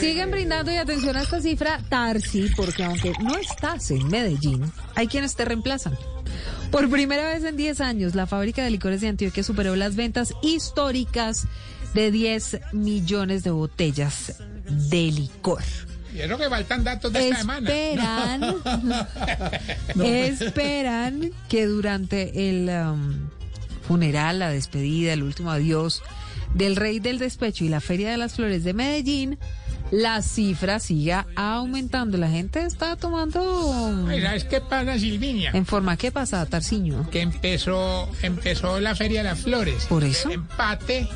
Siguen brindando y atención a esta cifra, Tarsi, porque aunque no estás en Medellín, hay quienes te reemplazan. Por primera vez en 10 años, la fábrica de licores de Antioquia superó las ventas históricas de 10 millones de botellas de licor. Y es lo que faltan datos de esta semana. Esperan, esperan que durante el um, funeral, la despedida, el último adiós del Rey del Despecho y la Feria de las Flores de Medellín, la cifra siga aumentando. La gente está tomando Ay, ¿Sabes qué pasa, Silvinia? en forma que pasa, Tarciño. Que empezó, empezó la Feria de las Flores. ¿Por eso? Empate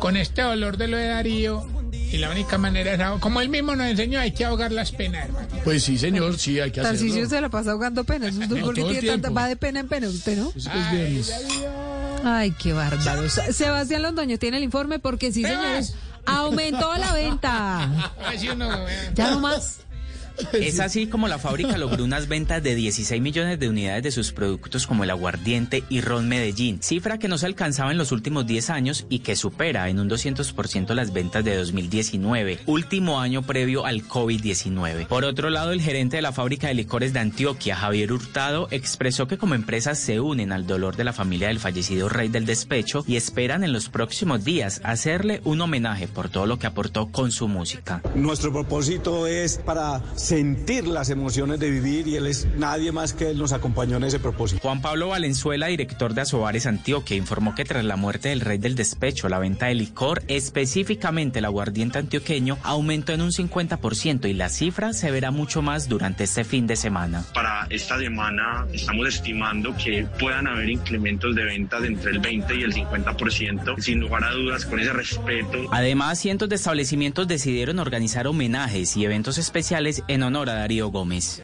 con este dolor de lo de Darío. Y la única manera es, como él mismo nos enseñó, hay que ahogar las penas, hermano. Pues sí, señor, sí, hay que Tarcicio hacerlo. se la pasa ahogando penas. No, tiene tanta- tiempo. va de pena en pena, usted, ¿no? Es es viernes. Ay, qué bárbaro. Sebastián Londoño tiene el informe porque sí, señores, aumentó la venta. Ya no más. Es así como la fábrica logró unas ventas de 16 millones de unidades de sus productos como el aguardiente y ron Medellín, cifra que no se alcanzaba en los últimos 10 años y que supera en un 200% las ventas de 2019, último año previo al COVID-19. Por otro lado, el gerente de la fábrica de licores de Antioquia, Javier Hurtado, expresó que como empresas se unen al dolor de la familia del fallecido rey del despecho y esperan en los próximos días hacerle un homenaje por todo lo que aportó con su música. Nuestro propósito es para sentir las emociones de vivir y él es nadie más que él nos acompañó en ese propósito. Juan Pablo Valenzuela, director de Asobares Antioquia, informó que tras la muerte del rey del despecho, la venta de licor, específicamente el aguardiente antioqueño, aumentó en un 50% y la cifra se verá mucho más durante este fin de semana. Para esta semana estamos estimando que puedan haber incrementos de ventas entre el 20 y el 50%, sin lugar a dudas, con ese respeto Además, cientos de establecimientos decidieron organizar homenajes y eventos especiales en honor a Darío Gómez.